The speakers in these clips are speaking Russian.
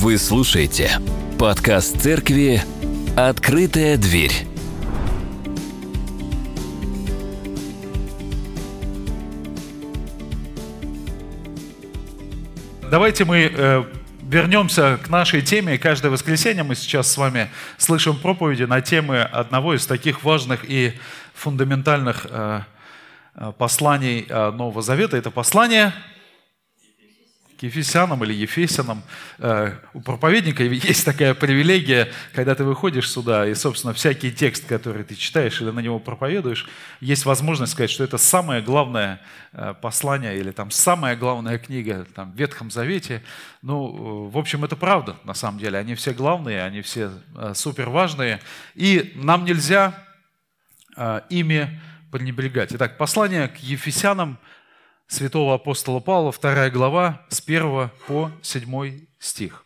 Вы слушаете подкаст церкви «Открытая дверь». Давайте мы э, вернемся к нашей теме. Каждое воскресенье мы сейчас с вами слышим проповеди на темы одного из таких важных и фундаментальных э, э посланий э, Нового Завета. Это послание к Ефесянам или Ефесянам. Э, у проповедника есть такая привилегия, когда ты выходишь сюда, и, собственно, всякий текст, который ты читаешь или на него проповедуешь, есть возможность сказать, что это самое главное э, послание или там самая главная книга там, в Ветхом Завете. Ну, в общем, это правда, на самом деле. Они все главные, они все э, супер важные. И нам нельзя ими пренебрегать. Итак, послание к Ефесянам – святого апостола Павла, 2 глава, с 1 по 7 стих.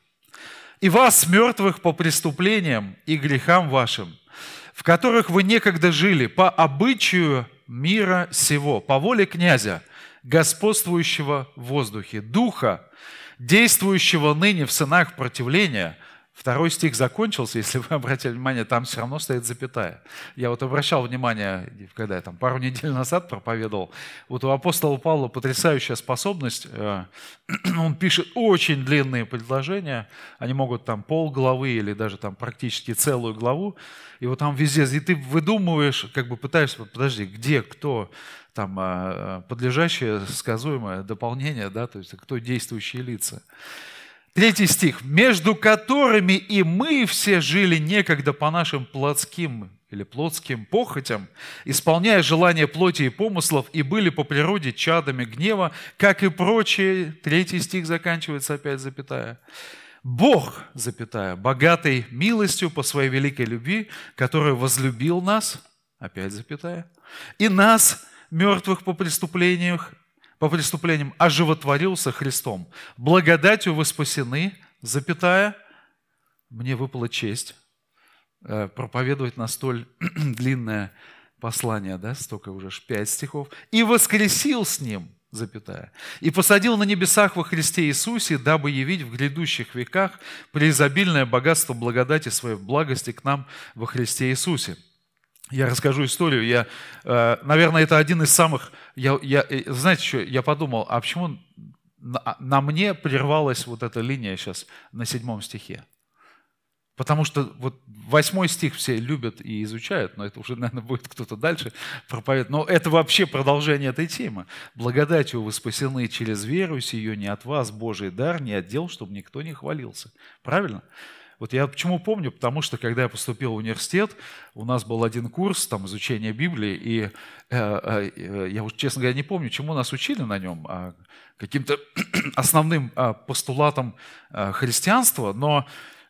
«И вас, мертвых по преступлениям и грехам вашим, в которых вы некогда жили по обычаю мира сего, по воле князя, господствующего в воздухе, духа, действующего ныне в сынах противления – Второй стих закончился, если вы обратили внимание, там все равно стоит запятая. Я вот обращал внимание, когда я там пару недель назад проповедовал, вот у апостола Павла потрясающая способность, э, он пишет очень длинные предложения, они могут там пол главы или даже там практически целую главу, и вот там везде, и ты выдумываешь, как бы пытаешься, подожди, где, кто, там э, подлежащее, сказуемое дополнение, да, то есть кто действующие лица. Третий стих. «Между которыми и мы все жили некогда по нашим плотским или плотским похотям, исполняя желания плоти и помыслов, и были по природе чадами гнева, как и прочие». Третий стих заканчивается опять запятая. Бог, запятая, богатый милостью по своей великой любви, который возлюбил нас, опять запятая, и нас, мертвых по преступлениях, по преступлениям оживотворился Христом. Благодатью вы спасены, запятая, мне выпала честь э, проповедовать на столь длинное послание, да, столько уже пять стихов, и воскресил с ним, запятая, и посадил на небесах во Христе Иисусе, дабы явить в грядущих веках преизобильное богатство благодати своей в благости к нам во Христе Иисусе я расскажу историю. Я, э, наверное, это один из самых... Я, я, э, знаете, что я подумал, а почему на, на мне прервалась вот эта линия сейчас на седьмом стихе? Потому что вот восьмой стих все любят и изучают, но это уже, наверное, будет кто-то дальше проповедовать. Но это вообще продолжение этой темы. Благодатью вы спасены через веру сию не от вас, Божий дар, не от дел, чтобы никто не хвалился. Правильно? Вот я почему помню, потому что когда я поступил в университет, у нас был один курс там, изучения Библии, и э, э, я, честно говоря, не помню, чему нас учили на нем, а каким-то основным а, постулатом а, христианства, но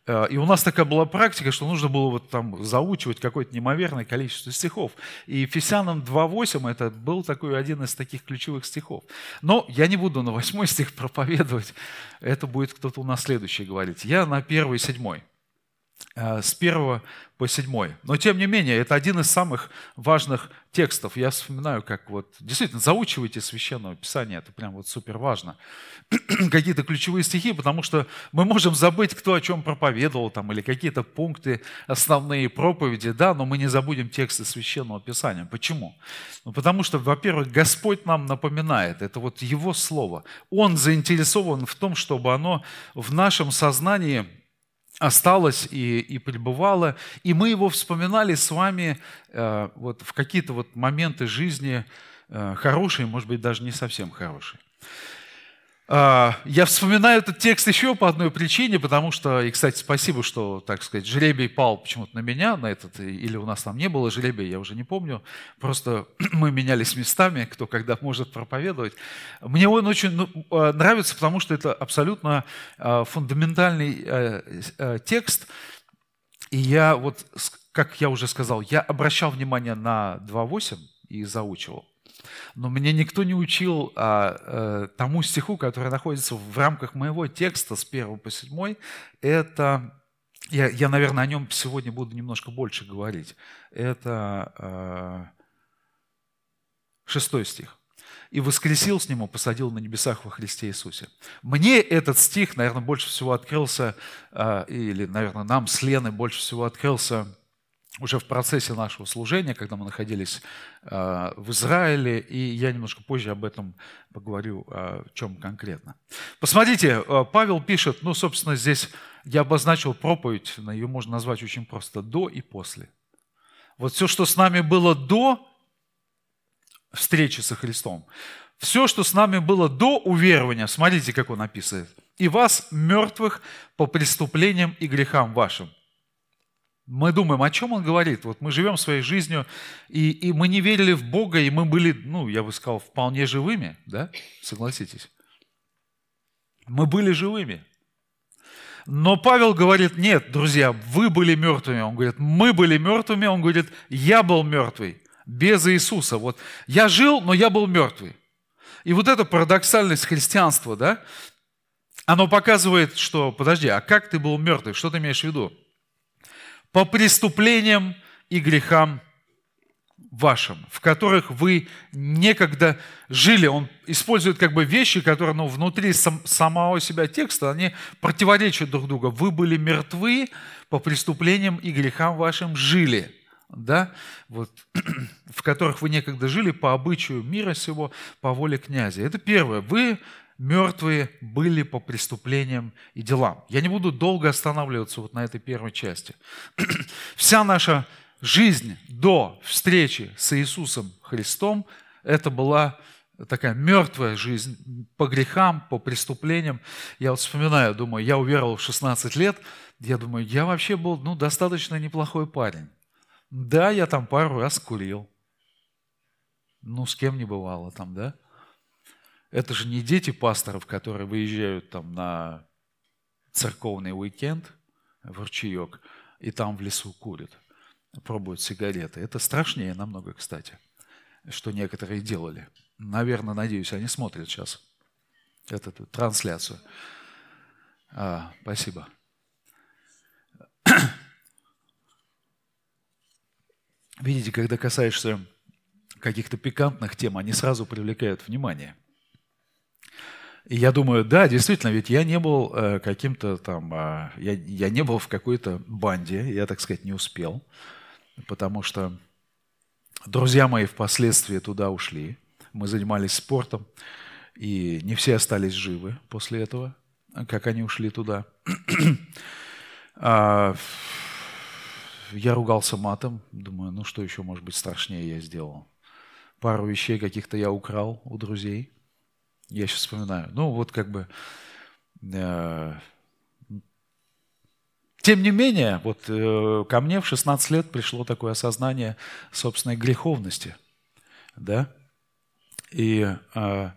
Э, и у нас такая была практика, что нужно было вот там заучивать какое-то неимоверное количество стихов. И Ефесянам 2.8 это был такой один из таких ключевых стихов. Но я не буду на восьмой стих проповедовать, это будет кто-то у нас следующий говорить. Я на первый и 7 с первого по седьмой. Но тем не менее, это один из самых важных текстов. Я вспоминаю, как вот, действительно, заучивайте Священное Писание, это прям вот супер важно. какие-то ключевые стихи, потому что мы можем забыть, кто о чем проповедовал, там, или какие-то пункты, основные проповеди, да, но мы не забудем тексты Священного Писания. Почему? Ну, потому что, во-первых, Господь нам напоминает, это вот Его Слово. Он заинтересован в том, чтобы оно в нашем сознании – осталось и, и пребывало. И мы его вспоминали с вами э, вот в какие-то вот моменты жизни э, хорошие, может быть, даже не совсем хорошие. А, я вспоминаю этот текст еще по одной причине, потому что, и, кстати, спасибо, что, так сказать, жребий пал почему-то на меня, на этот, или у нас там не было жребия, я уже не помню, просто мы менялись местами, кто когда может проповедовать. Мне он очень ну, а, нравится, потому что это абсолютно а, фундаментальный э, текст, и я вот, как я уже сказал, я обращал внимание на 2.8 и заучивал. Но меня никто не учил а, а, тому стиху, который находится в рамках моего текста с 1 по 7. Это, я, я наверное, о нем сегодня буду немножко больше говорить. Это а, стих. и воскресил с ним и посадил на небесах во Христе Иисусе. Мне этот стих, наверное, больше всего открылся, а, или, наверное, нам с Леной больше всего открылся уже в процессе нашего служения, когда мы находились а, в Израиле, и я немножко позже об этом поговорю, а, в чем конкретно. Посмотрите, Павел пишет, ну, собственно, здесь я обозначил проповедь, ее можно назвать очень просто «до» и «после». Вот все, что с нами было до встречи со Христом, все, что с нами было до уверования, смотрите, как он описывает, и вас, мертвых, по преступлениям и грехам вашим. Мы думаем, о чем он говорит? Вот мы живем своей жизнью, и, и мы не верили в Бога, и мы были, ну, я бы сказал, вполне живыми, да? Согласитесь? Мы были живыми. Но Павел говорит, нет, друзья, вы были мертвыми. Он говорит, мы были мертвыми. Он говорит, я был мертвый без Иисуса. Вот я жил, но я был мертвый. И вот эта парадоксальность христианства, да, оно показывает, что, подожди, а как ты был мертвый? Что ты имеешь в виду? По преступлениям и грехам вашим, в которых вы некогда жили. Он использует как бы вещи, которые ну, внутри сам, самого себя текста, они противоречат друг другу. Вы были мертвы по преступлениям и грехам вашим жили да, вот, в которых вы некогда жили по обычаю мира сего, по воле князя. Это первое. Вы мертвые были по преступлениям и делам. Я не буду долго останавливаться вот на этой первой части. Вся наша жизнь до встречи с Иисусом Христом, это была такая мертвая жизнь по грехам, по преступлениям. Я вот вспоминаю, думаю, я уверовал в 16 лет, я думаю, я вообще был ну, достаточно неплохой парень. Да, я там пару раз курил. Ну, с кем не бывало там, да? Это же не дети пасторов, которые выезжают там на церковный уикенд в ручеек и там в лесу курят, пробуют сигареты. Это страшнее намного, кстати, что некоторые делали. Наверное, надеюсь, они смотрят сейчас эту, эту трансляцию. А, спасибо. Видите, когда касаешься каких-то пикантных тем, они сразу привлекают внимание. И я думаю, да, действительно, ведь я не был э, каким-то там, э, я, я не был в какой-то банде, я, так сказать, не успел, потому что друзья мои впоследствии туда ушли, мы занимались спортом, и не все остались живы после этого, как они ушли туда. а, я ругался матом, думаю, ну что еще может быть страшнее я сделал. Пару вещей каких-то я украл у друзей. Я сейчас вспоминаю. Ну вот как бы... Э, тем не менее, вот э, ко мне в 16 лет пришло такое осознание собственной греховности. Да? И э,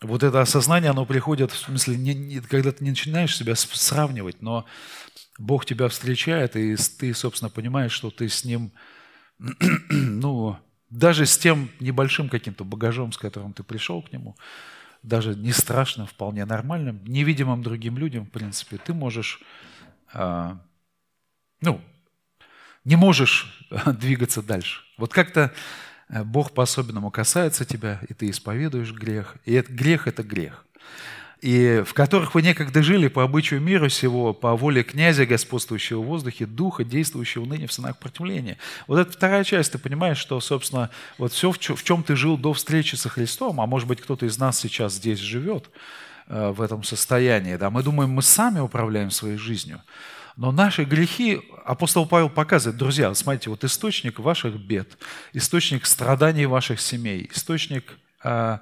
вот это осознание, оно приходит, в смысле, не, не, когда ты не начинаешь себя сравнивать, но Бог тебя встречает, и ты, собственно, понимаешь, что ты с Ним, ну, даже с тем небольшим каким-то багажом, с которым ты пришел к Нему, даже не страшным, вполне нормальным, невидимым другим людям, в принципе, ты можешь, а, ну, не можешь двигаться дальше. Вот как-то э, Бог по-особенному касается тебя, и ты исповедуешь грех. И это, грех – это грех и в которых вы некогда жили по обычаю мира сего, по воле князя, господствующего в воздухе, духа, действующего ныне в сынах противления. Вот это вторая часть, ты понимаешь, что, собственно, вот все, в чем ты жил до встречи со Христом, а может быть, кто-то из нас сейчас здесь живет э, в этом состоянии, да, мы думаем, мы сами управляем своей жизнью. Но наши грехи, апостол Павел показывает, друзья, смотрите, вот источник ваших бед, источник страданий ваших семей, источник э,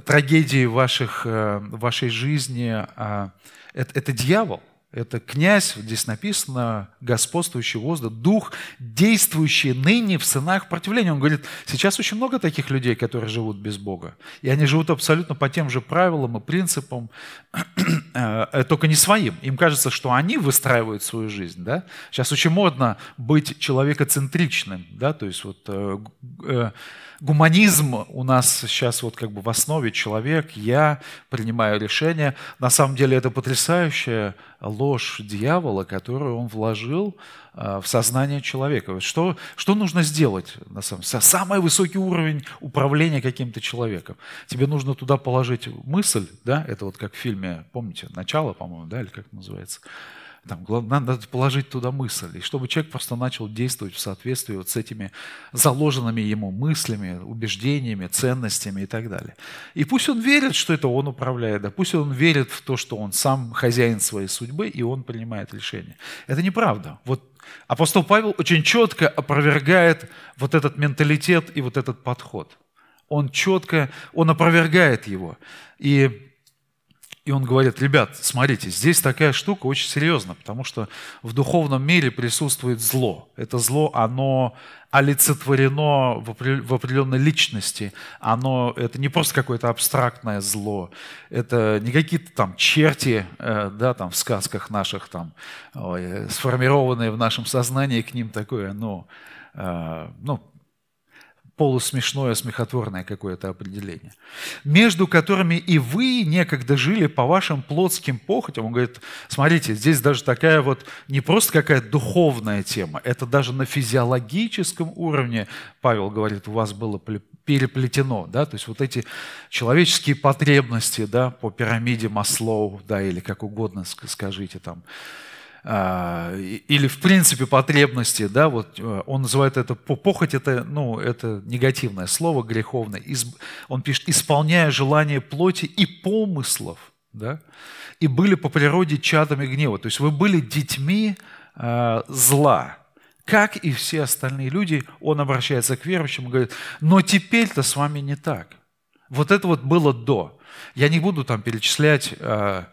трагедии ваших, э, вашей жизни, а, это, это дьявол. Это князь, здесь написано, господствующий воздух, дух, действующий ныне в сынах противления. Он говорит, сейчас очень много таких людей, которые живут без Бога. И они живут абсолютно по тем же правилам и принципам, э, только не своим. Им кажется, что они выстраивают свою жизнь. Да? Сейчас очень модно быть человекоцентричным. Да? То есть вот, э, гуманизм у нас сейчас вот как бы в основе человек, я принимаю решение. На самом деле это потрясающая ложь дьявола, которую он вложил а, в сознание человека. Что, что нужно сделать? На самом деле? Самый высокий уровень управления каким-то человеком. Тебе нужно туда положить мысль, да, это вот как в фильме, помните, «Начало», по-моему, да, или как называется – там, надо положить туда мысль, и чтобы человек просто начал действовать в соответствии вот с этими заложенными ему мыслями, убеждениями, ценностями и так далее. И пусть он верит, что это он управляет, да, пусть он верит в то, что он сам хозяин своей судьбы, и он принимает решения. Это неправда. Вот апостол Павел очень четко опровергает вот этот менталитет и вот этот подход. Он четко, он опровергает его. И и он говорит, ребят, смотрите, здесь такая штука очень серьезная, потому что в духовном мире присутствует зло. Это зло, оно олицетворено в определенной личности. Оно, это не просто какое-то абстрактное зло, это не какие-то там черти, э, да, там в сказках наших, там, сформированные в нашем сознании к ним такое, ну, э, ну, полусмешное, смехотворное какое-то определение, между которыми и вы некогда жили по вашим плотским похотям. Он говорит, смотрите, здесь даже такая вот не просто какая-то духовная тема, это даже на физиологическом уровне, Павел говорит, у вас было переплетено, да, то есть вот эти человеческие потребности, да, по пирамиде Маслоу, да, или как угодно скажите там, или в принципе потребности, да, вот э, он называет это похоть, это, ну, это негативное слово, греховное. Он пишет, исполняя желание плоти и помыслов, да, и были по природе чадами гнева. То есть вы были детьми э, зла. Как и все остальные люди, он обращается к верующим и говорит, но теперь-то с вами не так. Вот это вот было до. Я не буду там перечислять э,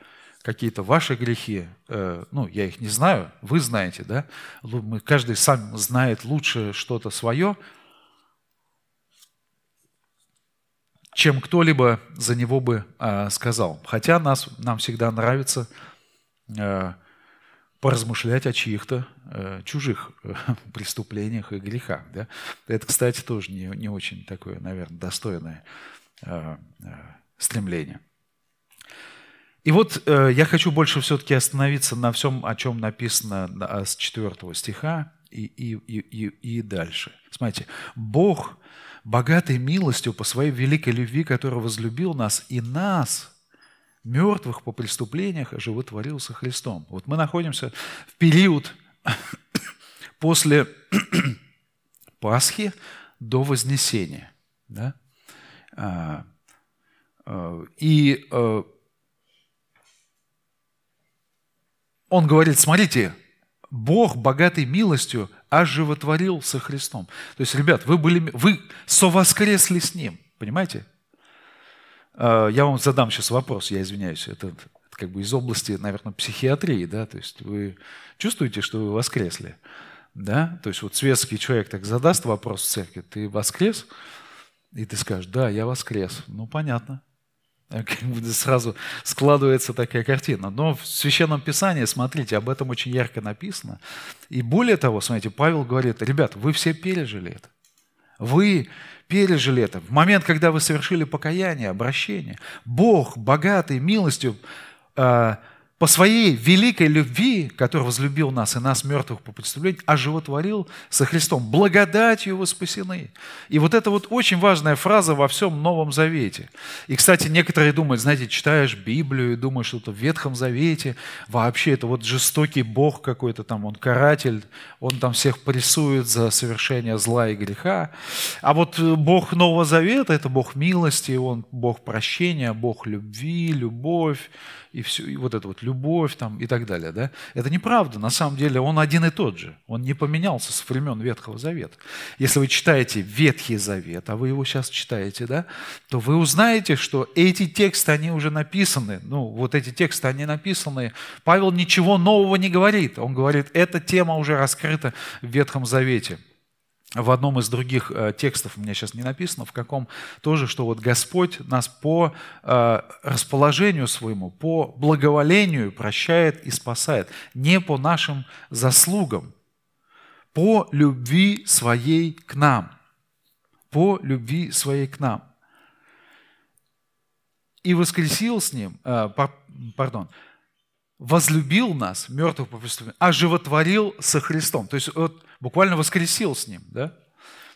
какие-то ваши грехи, э, ну, я их не знаю, вы знаете, да? Мы, каждый сам знает лучше что-то свое, чем кто-либо за него бы э, сказал. Хотя нас, нам всегда нравится э, поразмышлять о чьих-то э, чужих э, преступлениях и грехах. Да? Это, кстати, тоже не, не очень такое, наверное, достойное э, э, стремление. И вот э, я хочу больше все-таки остановиться на всем, о чем написано с 4 стиха и, и, и, и дальше. Смотрите, Бог, богатый милостью по своей великой любви, который возлюбил нас и нас, мертвых по преступлениях, оживотворил со Христом. Вот мы находимся в период после Пасхи до Вознесения. Да? А, а, и э, он говорит, смотрите, Бог, богатый милостью, оживотворил со Христом. То есть, ребят, вы, были, вы совоскресли с Ним, понимаете? А, я вам задам сейчас вопрос, я извиняюсь, это, это как бы из области, наверное, психиатрии, да, то есть вы чувствуете, что вы воскресли, да, то есть вот светский человек так задаст вопрос в церкви, ты воскрес? И ты скажешь, да, я воскрес. Ну, понятно. Э, сразу складывается такая картина. Но в Священном Писании, смотрите, об этом очень ярко написано. И более того, смотрите, Павел говорит, ребят, вы все пережили это. Вы пережили это. В момент, когда вы совершили покаяние, обращение, Бог, богатый милостью, э, по своей великой любви, который возлюбил нас и нас, мертвых по представлению, оживотворил со Христом. Благодатью вы спасены. И вот это вот очень важная фраза во всем Новом Завете. И, кстати, некоторые думают, знаете, читаешь Библию и думаешь, что это в Ветхом Завете вообще это вот жестокий Бог какой-то там, он каратель, он там всех прессует за совершение зла и греха. А вот Бог Нового Завета – это Бог милости, он Бог прощения, Бог любви, любовь, и, все, и вот это вот любовь там, и так далее. Да? Это неправда. На самом деле он один и тот же. Он не поменялся с времен Ветхого Завета. Если вы читаете Ветхий Завет, а вы его сейчас читаете, да, то вы узнаете, что эти тексты, они уже написаны. Ну, вот эти тексты, они написаны. Павел ничего нового не говорит. Он говорит, эта тема уже раскрыта в Ветхом Завете в одном из других э, текстов, у меня сейчас не написано, в каком тоже, что вот Господь нас по э, расположению своему, по благоволению прощает и спасает, не по нашим заслугам, по любви своей к нам. по любви своей к нам. И воскресил с ним, э, пардон, возлюбил нас, мертвых по преступлению, оживотворил со Христом. То есть вот, буквально воскресил с ним. Да?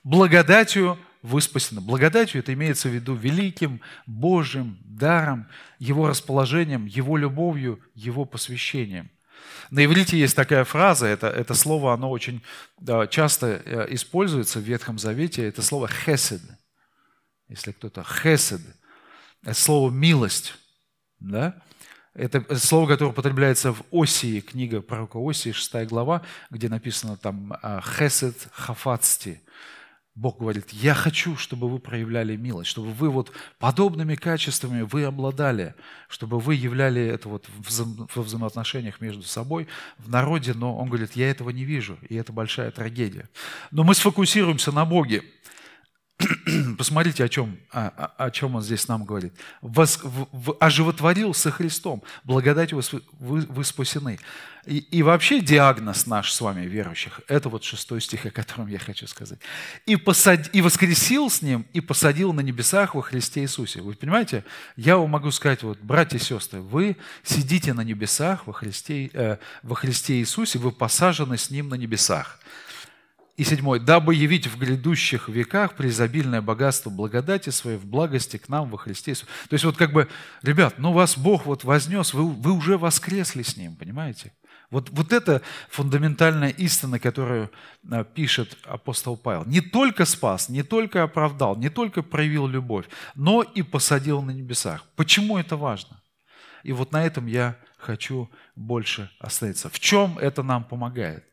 Благодатью вы спасены. Благодатью это имеется в виду великим Божьим даром, Его расположением, Его любовью, Его посвящением. На иврите есть такая фраза, это, это слово, оно очень да, часто э, используется в Ветхом Завете, это слово «хесед». Если кто-то «хесед», это слово «милость». Да? Это слово, которое употребляется в Осии, книга пророка Осии, 6 глава, где написано там а, «хесед хафацти». Бог говорит, я хочу, чтобы вы проявляли милость, чтобы вы вот подобными качествами вы обладали, чтобы вы являли это вот во взаимоотношениях между собой, в народе, но Он говорит, я этого не вижу, и это большая трагедия. Но мы сфокусируемся на Боге. Посмотрите, о чем, о, о чем он здесь нам говорит. Вос, в, в, оживотворил со Христом. Благодатью вы, вы, вы спасены. И, и вообще диагноз наш с вами, верующих, это вот шестой стих, о котором я хочу сказать. И, посад, и воскресил с Ним, и посадил на небесах во Христе Иисусе. Вы понимаете? Я вам могу сказать, вот, братья и сестры, вы сидите на небесах во Христе, э, во Христе Иисусе, вы посажены с Ним на небесах. И седьмой. «Дабы явить в грядущих веках преизобильное богатство благодати своей в благости к нам во Христе Иисусе». То есть вот как бы, ребят, ну вас Бог вот вознес, вы, вы уже воскресли с Ним, понимаете? Вот, вот это фундаментальная истина, которую а, пишет апостол Павел. Не только спас, не только оправдал, не только проявил любовь, но и посадил на небесах. Почему это важно? И вот на этом я хочу больше остановиться. В чем это нам помогает?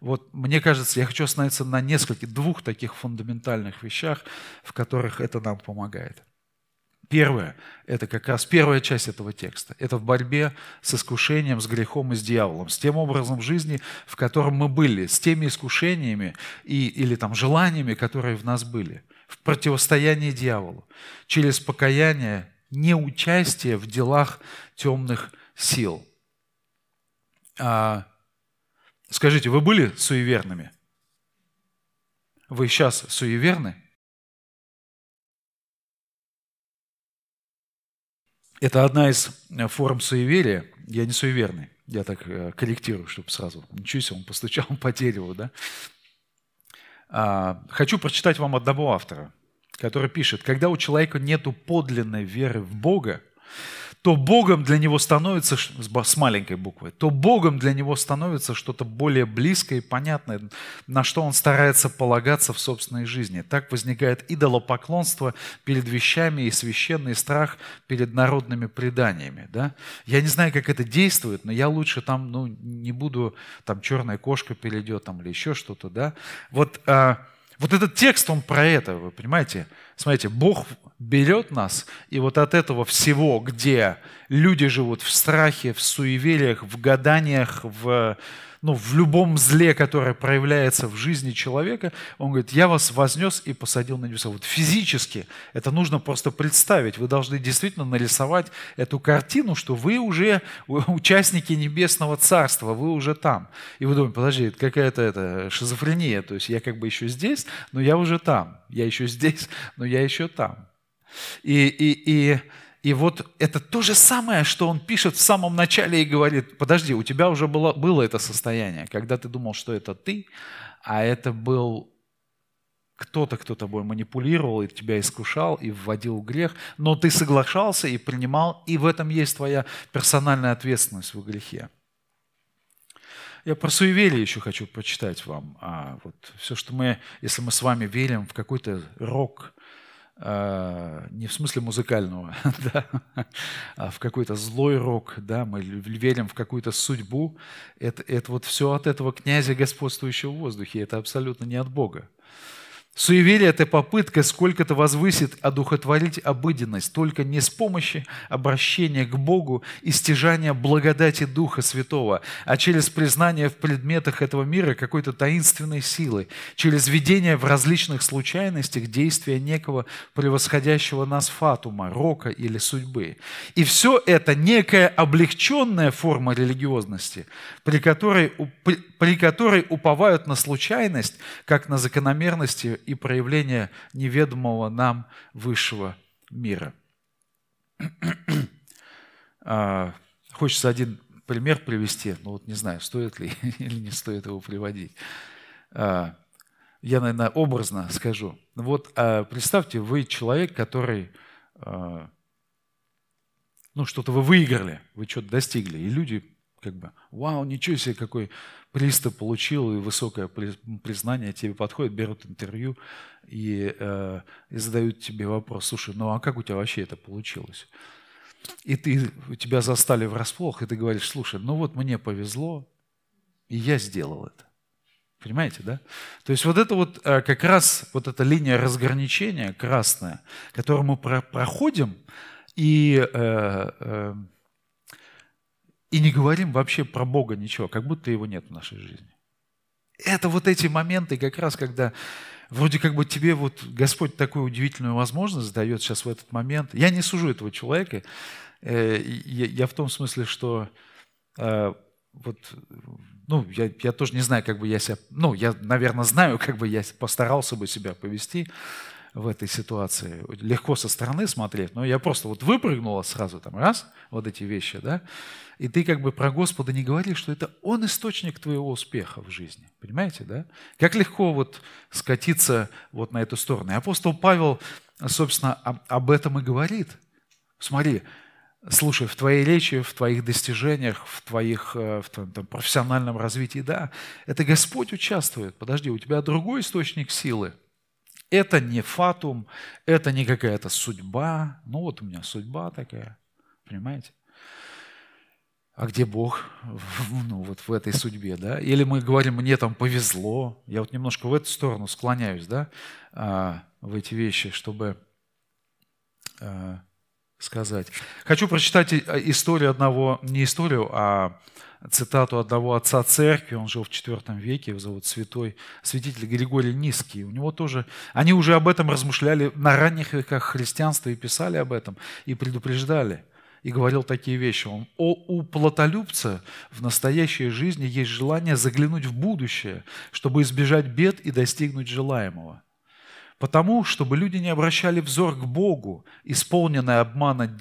Вот мне кажется, я хочу остановиться на нескольких, двух таких фундаментальных вещах, в которых это нам помогает. Первое, это как раз первая часть этого текста. Это в борьбе с искушением, с грехом и с дьяволом, с тем образом жизни, в котором мы были, с теми искушениями и, или там желаниями, которые в нас были, в противостоянии дьяволу, через покаяние, неучастие в делах темных сил. А, Скажите, вы были суеверными? Вы сейчас суеверны? Это одна из форм суеверия. Я не суеверный. Я так э, корректирую, чтобы сразу. Ничего себе, он постучал по дереву, да? А, хочу прочитать вам одного автора, который пишет, когда у человека нет подлинной веры в Бога, то Богом для него становится, с маленькой буквы, то Богом для него становится что-то более близкое и понятное, на что он старается полагаться в собственной жизни. Так возникает идолопоклонство перед вещами и священный страх перед народными преданиями. Да? Я не знаю, как это действует, но я лучше там ну, не буду, там черная кошка перейдет там, или еще что-то. Да? Вот, а, вот этот текст, он про это, вы понимаете? Смотрите, Бог берет нас, и вот от этого всего, где люди живут в страхе, в суевериях, в гаданиях, в, ну, в любом зле, которое проявляется в жизни человека, он говорит, я вас вознес и посадил на небеса. Вот физически это нужно просто представить. Вы должны действительно нарисовать эту картину, что вы уже участники Небесного Царства, вы уже там. И вы думаете, подожди, это какая-то это шизофрения, то есть я как бы еще здесь, но я уже там. Я еще здесь, но я еще там. И, и, и, и вот это то же самое, что он пишет в самом начале и говорит, подожди, у тебя уже было, было это состояние, когда ты думал, что это ты, а это был кто-то, кто тобой манипулировал и тебя искушал и вводил в грех, но ты соглашался и принимал, и в этом есть твоя персональная ответственность в грехе. Я про суеверие еще хочу прочитать вам. А, вот все, что мы, если мы с вами верим в какой-то рок, не в смысле музыкального, да, а в какой-то злой рок, да, мы верим в какую-то судьбу, это, это вот все от этого князя, господствующего в воздухе, это абсолютно не от Бога. Суеверие – это попытка сколько-то возвысить, одухотворить обыденность, только не с помощью обращения к Богу и стяжания благодати Духа Святого, а через признание в предметах этого мира какой-то таинственной силы, через видение в различных случайностях действия некого превосходящего нас фатума, рока или судьбы. И все это некая облегченная форма религиозности, при которой при которой уповают на случайность, как на закономерности и проявление неведомого нам высшего мира. А, хочется один пример привести, но вот не знаю, стоит ли или не стоит его приводить. А, я, наверное, образно скажу. Вот а, представьте, вы человек, который ну, что-то вы выиграли, вы что-то достигли, и люди как бы, вау, ничего себе, какой приз ты получил, и высокое признание тебе подходит, берут интервью и, э, и задают тебе вопрос, слушай, ну а как у тебя вообще это получилось? И ты, тебя застали врасплох, и ты говоришь, слушай, ну вот мне повезло, и я сделал это. Понимаете, да? То есть вот это вот э, как раз вот эта линия разграничения красная, которую мы про проходим, и, э, э, и не говорим вообще про Бога ничего, как будто его нет в нашей жизни. Это вот эти моменты, как раз когда вроде как бы тебе вот Господь такую удивительную возможность дает сейчас в этот момент. Я не сужу этого человека, э, я, в том смысле, что э, вот, ну, я, я тоже не знаю, как бы я себя, ну, я, наверное, знаю, как бы я постарался бы себя повести, в этой ситуации. Легко со стороны смотреть, но я просто вот выпрыгнула сразу там раз, вот эти вещи, да, и ты как бы про Господа не говоришь, что это Он источник твоего успеха в жизни. Понимаете, да? Как легко вот скатиться вот на эту сторону. И апостол Павел, собственно, об этом и говорит. Смотри, слушай, в твоей речи, в твоих достижениях, в, твоих, э, в твоем там, профессиональном развитии, да, это Господь участвует. Подожди, у тебя другой источник силы – это не фатум, это не какая-то судьба. Ну вот у меня судьба такая, понимаете? А где Бог? Ну вот в этой судьбе, да? Или мы говорим, мне там повезло. Я вот немножко в эту сторону склоняюсь, да, а, в эти вещи, чтобы а, сказать. Хочу прочитать историю одного, не историю, а цитату одного отца церкви, он жил в IV веке, его зовут святой, святитель Григорий Низкий. У него тоже, они уже об этом размышляли на ранних веках христианства и писали об этом, и предупреждали. И говорил такие вещи. Он, О, у плотолюбца в настоящей жизни есть желание заглянуть в будущее, чтобы избежать бед и достигнуть желаемого. Потому, чтобы люди не обращали взор к Богу, исполненное обмана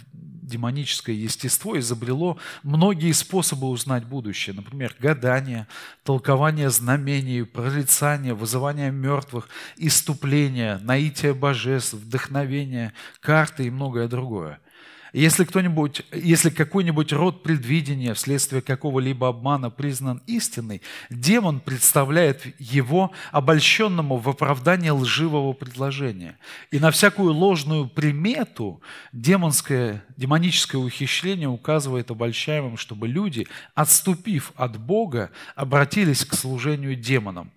демоническое естество изобрело многие способы узнать будущее. Например, гадание, толкование знамений, прорицание, вызывание мертвых, иступление, наитие божеств, вдохновение, карты и многое другое – если кто-нибудь, если какой-нибудь род предвидения вследствие какого-либо обмана признан истинной, демон представляет его обольщенному в оправдание лживого предложения. И на всякую ложную примету демонское, демоническое ухищрение указывает обольщаемым, чтобы люди, отступив от Бога, обратились к служению демонам.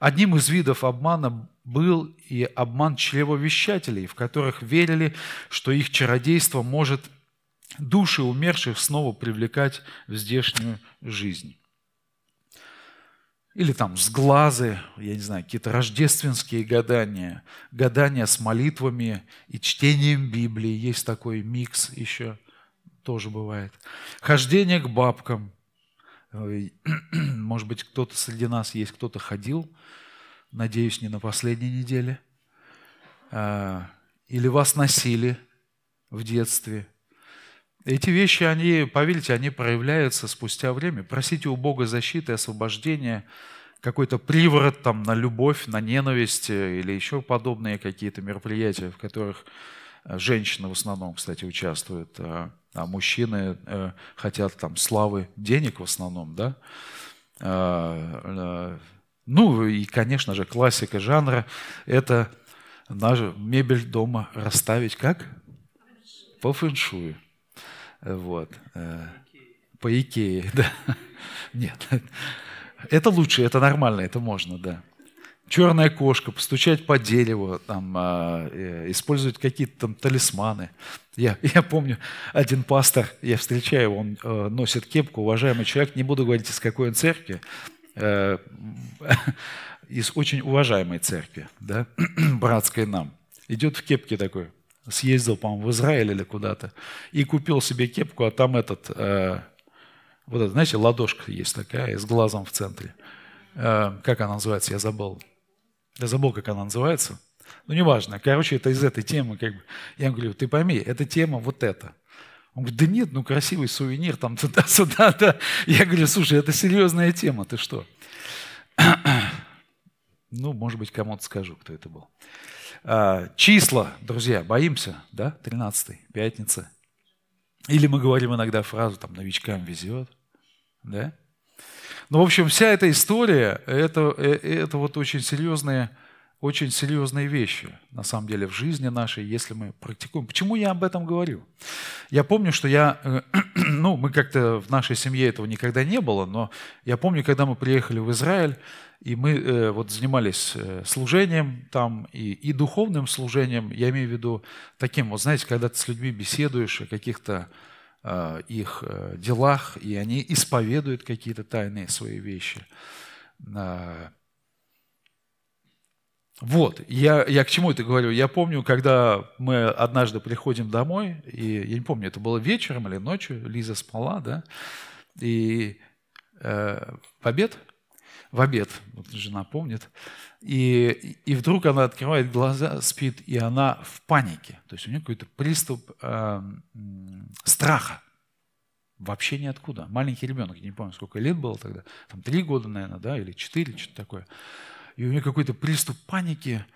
Одним из видов обмана был и обман чревовещателей, в которых верили, что их чародейство может души умерших снова привлекать в здешнюю жизнь. Или там с глазы, я не знаю, какие-то рождественские гадания, гадания с молитвами и чтением Библии. Есть такой микс еще, тоже бывает. Хождение к бабкам. Может быть, кто-то среди нас есть, кто-то ходил надеюсь, не на последней неделе, а, или вас носили в детстве. Эти вещи, они, поверьте, они проявляются спустя время. Просите у Бога защиты, освобождения, какой-то приворот там, на любовь, на ненависть или еще подобные какие-то мероприятия, в которых а, женщины в основном, кстати, участвуют, а, а мужчины э, хотят там славы, денег в основном, да, ну и, конечно же, классика жанра – это нашу мебель дома расставить как? По фэншую. Вот. Э, по Икее, да. Нет. Это лучше, это нормально, это можно, да. Черная кошка, постучать по дереву, там, а, э, использовать какие-то там талисманы. Я, я помню, один пастор, я встречаю его, он э, носит кепку, уважаемый человек, не буду говорить, из какой он церкви, Э, из очень уважаемой церкви, да, братской нам, идет в кепке такой, съездил, по-моему, в Израиль или куда-то, и купил себе кепку, а там этот, э, вот это, знаете, ладошка есть такая, с глазом в центре. э, как она называется, я забыл. Я забыл, как она называется. Ну, неважно. Короче, это из этой темы. Как бы. Я говорю, ты пойми, эта тема вот эта. Он говорит, да нет, ну красивый сувенир, там туда-сюда. Да. Я говорю, слушай, это серьезная тема, ты что? Ну, может быть, кому-то скажу, кто это был. А, числа, друзья, боимся, да? 13 пятница. Или мы говорим иногда фразу, там, новичкам везет, да? Ну, в общем, вся эта история, это, э, это вот очень серьезные, очень серьезные вещи, на самом деле, в жизни нашей, если мы практикуем. Почему я об этом говорю? Я помню, что я, э, ну, мы как-то в нашей семье этого никогда не было, но я помню, когда мы приехали в Израиль, и мы э, вот занимались э, служением там и, и духовным служением, я имею в виду таким, вот знаете, когда ты с людьми беседуешь о каких-то э, их э, делах, и они исповедуют какие-то тайные свои вещи. Вот, я, я к чему это говорю? Я помню, когда мы однажды приходим домой, и я не помню, это было вечером или ночью, Лиза спала, да, и э, в обед в обед, вот жена помнит, и, и вдруг она открывает глаза, спит, и она в панике. То есть у нее какой-то приступ э, страха. Вообще ниоткуда. Маленький ребенок, я не помню, сколько лет было тогда, там три года, наверное, да, или четыре, что-то такое. И у нее какой-то приступ паники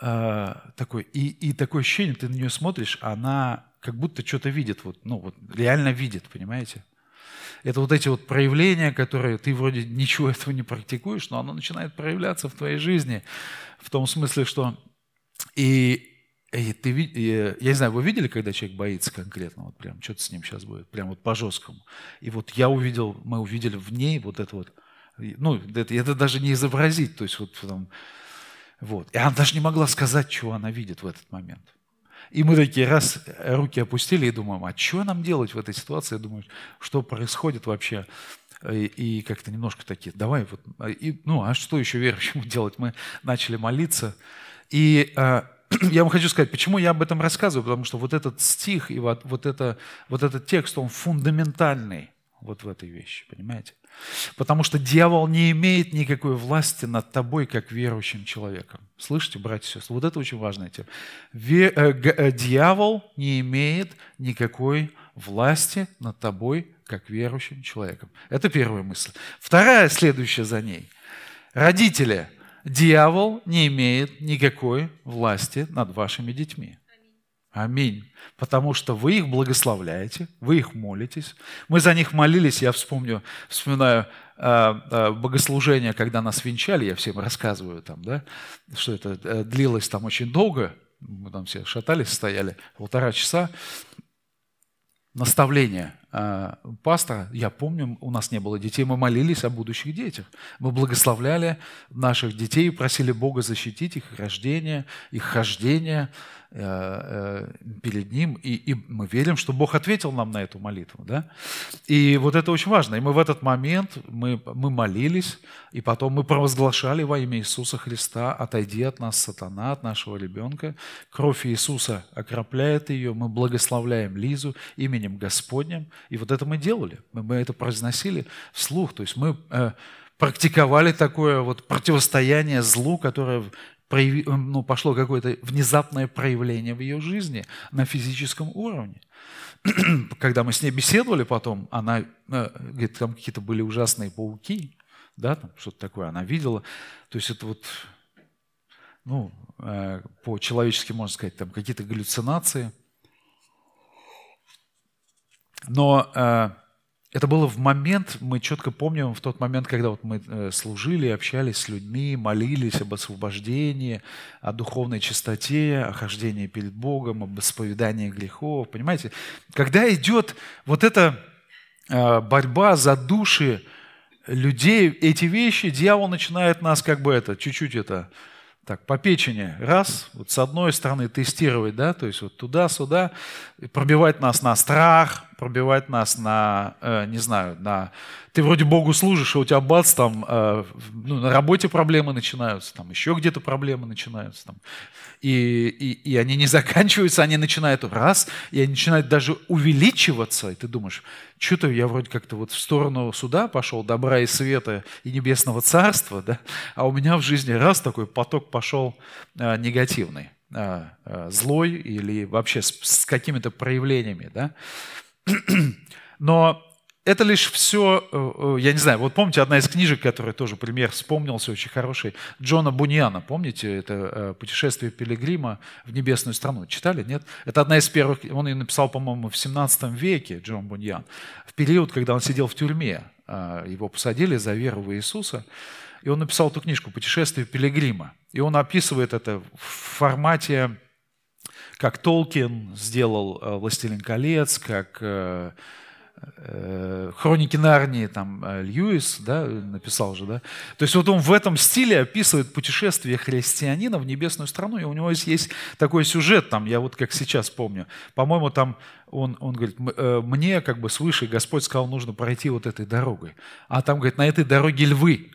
э, такой, и, и такое ощущение, ты на нее смотришь, она как будто что-то видит, вот, ну вот реально видит, понимаете? Это вот эти вот проявления, которые ты вроде ничего этого не практикуешь, но оно начинает проявляться в твоей жизни. В том смысле, что и, и ты, и, я не знаю, вы видели, когда человек боится конкретно, вот прям что-то с ним сейчас будет, прям вот по-жесткому. И вот я увидел, мы увидели в ней вот это вот, ну, это, это даже не изобразить, то есть вот там, вот. И она даже не могла сказать, чего она видит в этот момент. И мы такие раз руки опустили и думаем, а что нам делать в этой ситуации? Я думаю, что происходит вообще? И, и как-то немножко такие, давай вот, и, ну а что еще верующему делать? Мы начали молиться. И э, я вам хочу сказать, почему я об этом рассказываю, потому что вот этот стих и вот, вот, это, вот этот текст, он фундаментальный вот в этой вещи, понимаете? Потому что дьявол не имеет никакой власти над тобой, как верующим человеком. Слышите, братья и сестры? Вот это очень важная тема. Э, э, дьявол не имеет никакой власти над тобой, как верующим человеком. Это первая мысль. Вторая, следующая за ней. Родители, дьявол не имеет никакой власти над вашими детьми. Аминь. Потому что вы их благословляете, вы их молитесь. Мы за них молились, я вспомню, вспоминаю э, э, богослужение, когда нас венчали, я всем рассказываю там, да, что это э, длилось там очень долго, мы там все шатались, стояли полтора часа. Наставление а, пастора, я помню, у нас не было детей, мы молились о будущих детях. Мы благословляли наших детей, просили Бога защитить их рождение, их хождение э, э, перед Ним. И, и мы верим, что Бог ответил нам на эту молитву. Да? И вот это очень важно. И мы в этот момент, мы, мы молились, и потом мы провозглашали во имя Иисуса Христа, отойди от нас, сатана, от нашего ребенка. Кровь Иисуса окропляет ее, мы благословляем Лизу именем Господним, и вот это мы делали, мы, это произносили вслух, то есть мы э, практиковали такое вот противостояние злу, которое прояви, ну, пошло какое-то внезапное проявление в ее жизни на физическом уровне. Когда мы с ней беседовали потом, она э, говорит, там какие-то были ужасные пауки, да, там что-то такое она видела. То есть это вот, ну, э, по-человечески можно сказать, там какие-то галлюцинации – но э, это было в момент, мы четко помним, в тот момент, когда вот мы э, служили, общались с людьми, молились об освобождении, о духовной чистоте, о хождении перед Богом, об исповедании грехов. Понимаете, когда идет вот эта э, борьба за души людей, эти вещи, дьявол начинает нас как бы это, чуть-чуть это, так, по печени, раз, вот с одной стороны тестировать, да, то есть вот туда-сюда, пробивать нас на страх, пробивать нас на, э, не знаю, на... Ты вроде Богу служишь, а у тебя бац, там, э, ну, на работе проблемы начинаются, там, еще где-то проблемы начинаются. Там, и, и, и они не заканчиваются, они начинают раз, и они начинают даже увеличиваться, и ты думаешь, что-то я вроде как-то вот в сторону суда пошел, добра и света и небесного царства, да, а у меня в жизни раз такой поток пошел э, негативный. А, а, злой или вообще с, с какими-то проявлениями. Да? Но это лишь все, э, э, я не знаю, вот помните, одна из книжек, которая тоже пример вспомнился, очень хороший, Джона Буньяна, помните, это э, «Путешествие пилигрима в небесную страну». Читали, нет? Это одна из первых, он ее написал, по-моему, в 17 веке, Джон Буньян, в период, когда он сидел в тюрьме. А, его посадили за веру в Иисуса. И он написал эту книжку «Путешествие пилигрима». И он описывает это в формате, как Толкин сделал э, «Властелин колец», как э, э, «Хроники Нарнии», там Льюис да, написал же, да. То есть вот он в этом стиле описывает путешествие христианина в небесную страну, и у него есть такой сюжет, там, я вот как сейчас помню, по-моему, там он, он говорит, мне как бы свыше Господь сказал, нужно пройти вот этой дорогой. А там, говорит, на этой дороге львы.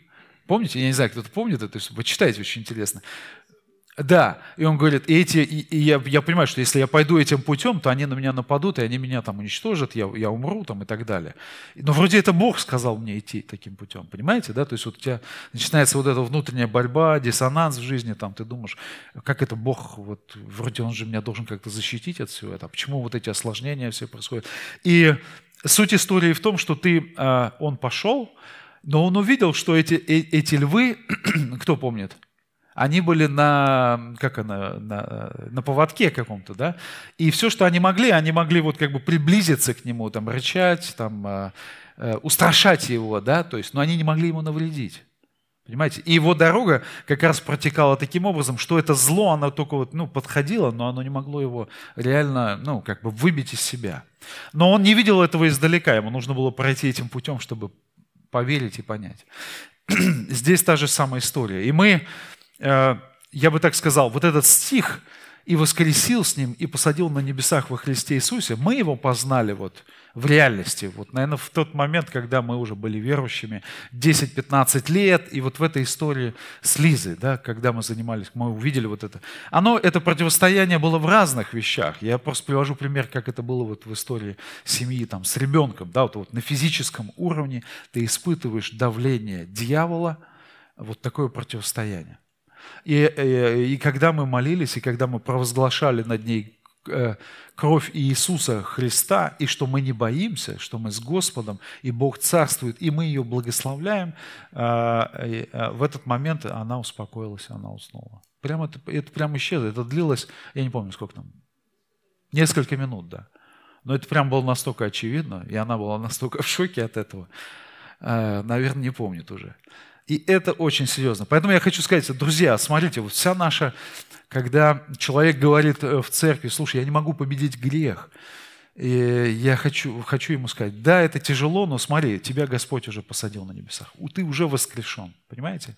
Помните? Я не знаю, кто-то помнит это, почитайте, очень интересно. Да, и он говорит, и эти, и, и я, я понимаю, что если я пойду этим путем, то они на меня нападут, и они меня там уничтожат, я, я умру там и так далее. Но вроде это Бог сказал мне идти таким путем, понимаете, да? То есть вот у тебя начинается вот эта внутренняя борьба, диссонанс в жизни, там ты думаешь, как это Бог, вот вроде он же меня должен как-то защитить от всего этого, почему вот эти осложнения все происходят? И суть истории в том, что ты, а, он пошел, но он увидел, что эти, э, эти львы, кто помнит, они были на, как она, на, на поводке каком-то, да, и все, что они могли, они могли вот как бы приблизиться к нему, там, рычать, там, э, э, устрашать его, да, то есть, но они не могли ему навредить. Понимаете? И его дорога как раз протекала таким образом, что это зло, оно только вот, ну, подходило, но оно не могло его реально, ну, как бы выбить из себя. Но он не видел этого издалека, ему нужно было пройти этим путем, чтобы поверить и понять. Здесь та же самая история. И мы, я бы так сказал, вот этот стих «и воскресил с ним, и посадил на небесах во Христе Иисусе», мы его познали вот в реальности. Вот, наверное, в тот момент, когда мы уже были верующими, 10-15 лет, и вот в этой истории с Лизой, да, когда мы занимались, мы увидели вот это. Оно, это противостояние было в разных вещах. Я просто привожу пример, как это было вот в истории семьи там, с ребенком. Да, вот, вот на физическом уровне ты испытываешь давление дьявола, вот такое противостояние. И, и, э, и когда мы молились, и когда мы провозглашали над ней Э, кровь Иисуса Христа, и что мы не боимся, что мы с Господом, и Бог царствует, и мы ее благословляем, а, в этот момент она успокоилась, она уснула. Прямо это, это прямо исчезло. Это длилось, я не помню, сколько там, несколько минут, да. Но это прям было настолько очевидно, и она была настолько в шоке от этого. Наверное, не помнит уже. И это очень серьезно. Поэтому я хочу сказать, друзья, смотрите, вот вся наша когда человек говорит э, в церкви, слушай, я не могу победить грех, и я хочу, хочу ему сказать, да, это тяжело, но смотри, тебя Господь уже посадил на небесах. Ты уже воскрешен, понимаете?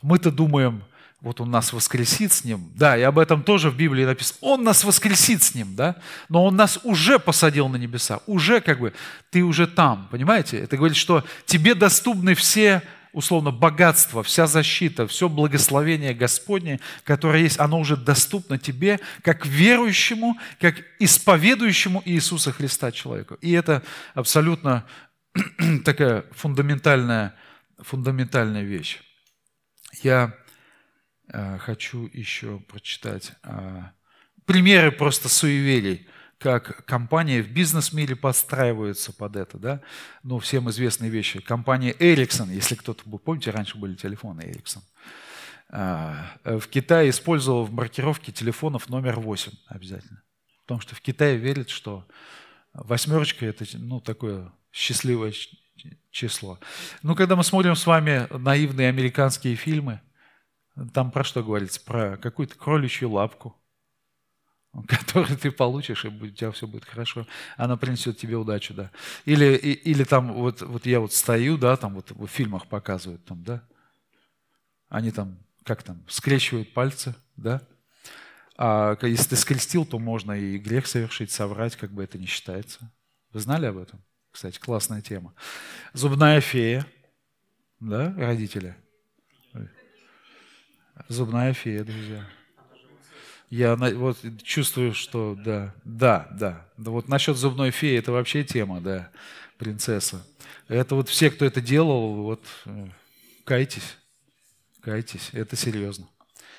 Мы-то думаем, вот он нас воскресит с ним. Да, и об этом тоже в Библии написано. Он нас воскресит с ним, да? Но он нас уже посадил на небеса. Уже как бы, ты уже там, понимаете? Это говорит, что тебе доступны все условно, богатство, вся защита, все благословение Господне, которое есть, оно уже доступно тебе, как верующему, как исповедующему Иисуса Христа человеку. И это абсолютно такая фундаментальная, фундаментальная вещь. Я э, хочу еще прочитать э, примеры просто суеверий как компания в бизнес-мире подстраиваются под это, да, ну, всем известные вещи. Компания Ericsson, если кто-то, вы помните, раньше были телефоны Ericsson, а, в Китае использовал в маркировке телефонов номер 8 обязательно. Потому что в Китае верят, что восьмерочка – это ну, такое счастливое число. Ну, когда мы смотрим с вами наивные американские фильмы, там про что говорится? Про какую-то кроличью лапку – который ты получишь, и у тебя все будет хорошо, она принесет тебе удачу, да. Или, и, или там, вот, вот я вот стою, да, там вот в фильмах показывают, там, да, они там, как там, скрещивают пальцы, да, а если ты скрестил, то можно и грех совершить, соврать, как бы это не считается. Вы знали об этом? Кстати, классная тема. Зубная фея. Да, родители? Зубная фея, друзья. Я вот чувствую, что да, да, да. вот насчет зубной феи, это вообще тема, да, принцесса. Это вот все, кто это делал, вот э, кайтесь, кайтесь, это серьезно.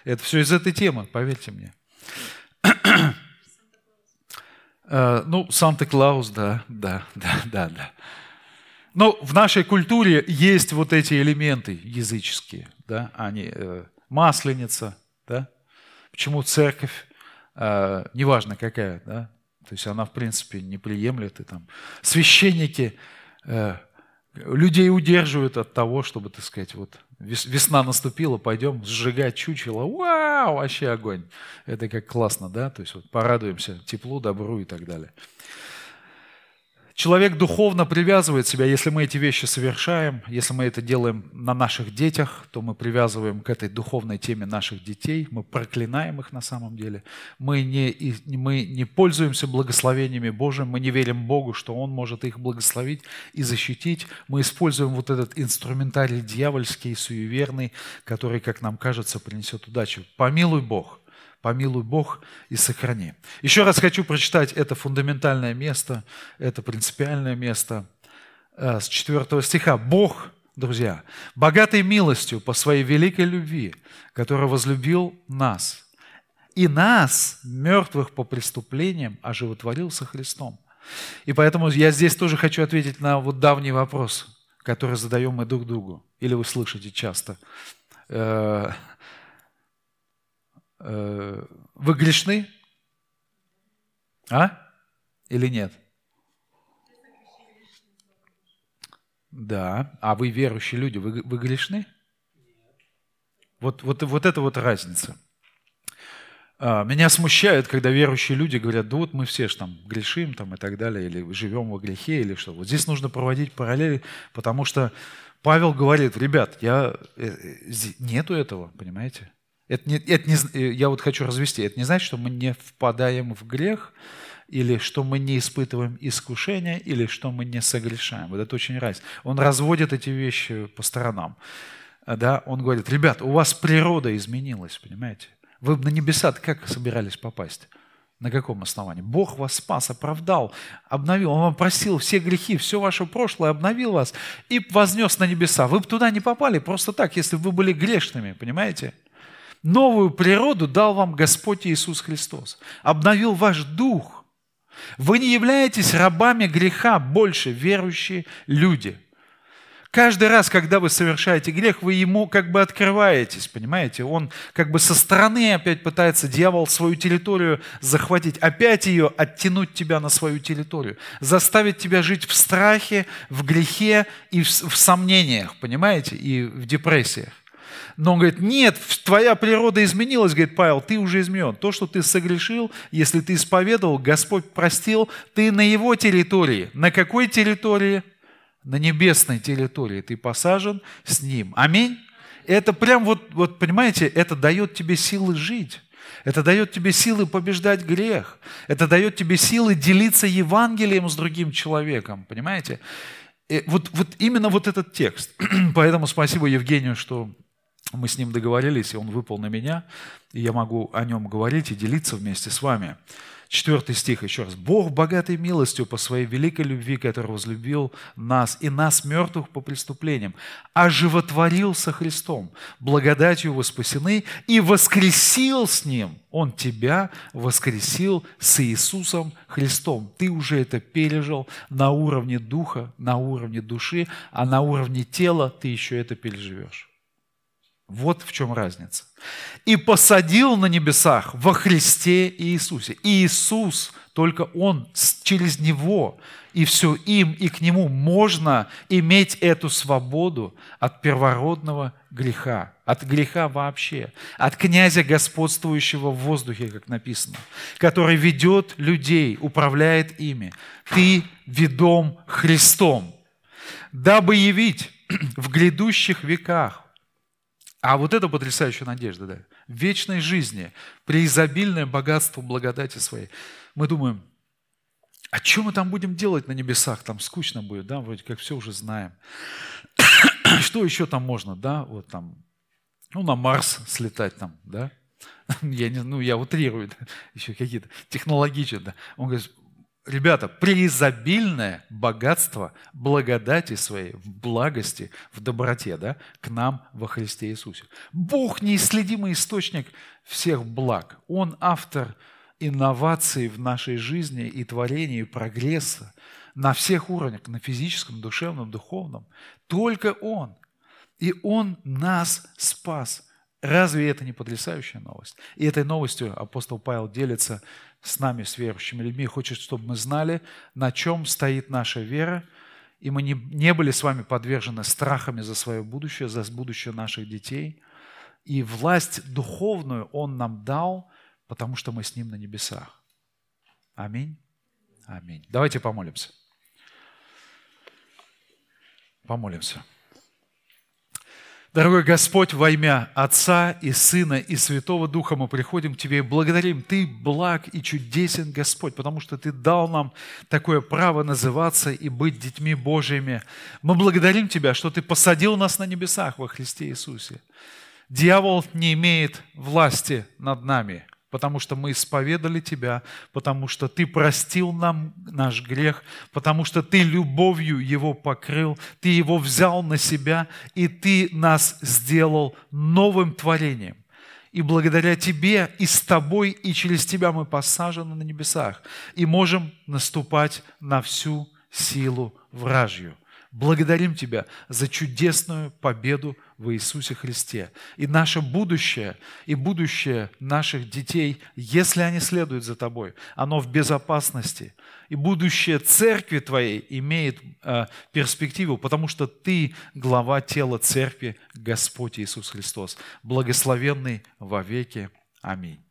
Это все из этой темы, поверьте мне. Э, ну, Санта-Клаус, да, да, да, да, да. Но в нашей культуре есть вот эти элементы языческие, да, они э, масленица, да. Почему церковь, э, неважно какая, да, то есть она в принципе не приемлет и там священники людей удерживают от того, чтобы, так сказать, вот весна наступила, пойдем сжигать чучело, вау, вообще огонь. Это как классно, да, то есть вот порадуемся теплу, добру и так далее. Человек духовно привязывает себя, если мы эти вещи совершаем, если мы это делаем на наших детях, то мы привязываем к этой духовной теме наших детей, мы проклинаем их на самом деле, мы не, мы не пользуемся благословениями Божьим, мы не верим Богу, что Он может их благословить и защитить, мы используем вот этот инструментарий дьявольский, суеверный, который, как нам кажется, принесет удачу. Помилуй Бог – Помилуй Бог и сохрани. Еще раз хочу прочитать это фундаментальное место, это принципиальное место э, с 4 стиха. Бог, друзья, богатой милостью по своей великой любви, который возлюбил нас, и нас, мертвых по преступлениям, оживотворил со Христом. И поэтому я здесь тоже хочу ответить на вот давний вопрос, который задаем мы друг другу. Или вы слышите часто. Вы грешны? А? Или нет? Да. А вы верующие люди, вы, вы грешны? Вот, вот, вот это вот разница. А, меня смущает, когда верующие люди говорят, да вот мы все же там грешим там, и так далее, или живем во грехе, или что. Вот здесь нужно проводить параллели, потому что Павел говорит, ребят, я, э, э, нету этого, понимаете? Это не, это не, э, я вот хочу развести. Это не значит, что мы не впадаем в грех, или что мы не испытываем искушения, или что мы не согрешаем. Вот это очень разница. Он разводит эти вещи по сторонам. Да? Он говорит, ребят, у вас природа изменилась, понимаете? Вы на небеса как собирались попасть? На каком основании? Бог вас спас, оправдал, обновил. Он вам простил все грехи, все ваше прошлое, обновил вас и вознес на небеса. Вы бы туда не попали просто так, если бы вы были грешными, понимаете? Новую природу дал вам Господь Иисус Христос. Обновил ваш дух. Вы не являетесь рабами греха больше, верующие люди. Каждый раз, когда вы совершаете грех, вы ему как бы открываетесь, понимаете? Он как бы со стороны опять пытается, дьявол, свою территорию захватить, опять ее оттянуть тебя на свою территорию, заставить тебя жить в страхе, в грехе и в, в сомнениях, понимаете, и в депрессиях. Но он говорит, нет, твоя природа изменилась, говорит Павел, ты уже изменен. То, что ты согрешил, если ты исповедовал, Господь простил, ты на его территории. На какой территории? На небесной территории. Ты посажен с ним. Аминь. Это прям вот, вот, понимаете, это дает тебе силы жить. Это дает тебе силы побеждать грех. Это дает тебе силы делиться Евангелием с другим человеком. Понимаете? И вот, вот именно вот этот текст. Поэтому спасибо Евгению, что мы с ним договорились, и он выпал на меня, и я могу о нем говорить и делиться вместе с вами. Четвертый стих еще раз. «Бог богатой милостью по своей великой любви, который возлюбил нас и нас, мертвых по преступлениям, оживотворил со Христом, благодатью вы спасены и воскресил с Ним. Он тебя воскресил с Иисусом Христом. Ты уже это пережил на уровне духа, на уровне души, а на уровне тела ты еще это переживешь. Вот в чем разница. И посадил на небесах во Христе Иисусе. Иисус, только Он, через Него, и все им, и к Нему можно иметь эту свободу от первородного греха, от греха вообще, от князя, господствующего в воздухе, как написано, который ведет людей, управляет ими. Ты ведом Христом, дабы явить в грядущих веках а вот это потрясающая надежда, да. Вечной жизни, преизобильное богатство благодати своей. Мы думаем, А что мы там будем делать на небесах? Там скучно будет, да, вроде как все уже знаем. Что еще там можно, да, вот там, ну, на Марс слетать там, да? Я не, ну, я утрирую, еще какие-то технологичные, да. Он говорит, ребята, преизобильное богатство благодати своей, в благости, в доброте, да, к нам во Христе Иисусе. Бог неисследимый источник всех благ. Он автор инноваций в нашей жизни и творения, и прогресса на всех уровнях, на физическом, душевном, духовном. Только Он. И Он нас спас. Разве это не потрясающая новость? И этой новостью апостол Павел делится с нами, с верующими людьми, хочет, чтобы мы знали, на чем стоит наша вера, и мы не, не были с вами подвержены страхами за свое будущее, за будущее наших детей. И власть духовную Он нам дал, потому что мы с Ним на небесах. Аминь. Аминь. Давайте помолимся. Помолимся. Дорогой Господь, во имя Отца и Сына и Святого Духа мы приходим к Тебе и благодарим. Ты благ и чудесен, Господь, потому что Ты дал нам такое право называться и быть детьми Божьими. Мы благодарим Тебя, что Ты посадил нас на небесах во Христе Иисусе. Дьявол не имеет власти над нами потому что мы исповедали Тебя, потому что Ты простил нам наш грех, потому что Ты любовью его покрыл, Ты его взял на себя, и Ты нас сделал новым творением. И благодаря Тебе, и с Тобой, и через Тебя мы посажены на небесах, и можем наступать на всю силу вражью – Благодарим Тебя за чудесную победу в Иисусе Христе. И наше будущее, и будущее наших детей, если они следуют за Тобой, оно в безопасности. И будущее церкви Твоей имеет э, перспективу, потому что Ты глава тела церкви, Господь Иисус Христос, благословенный во веки. Аминь.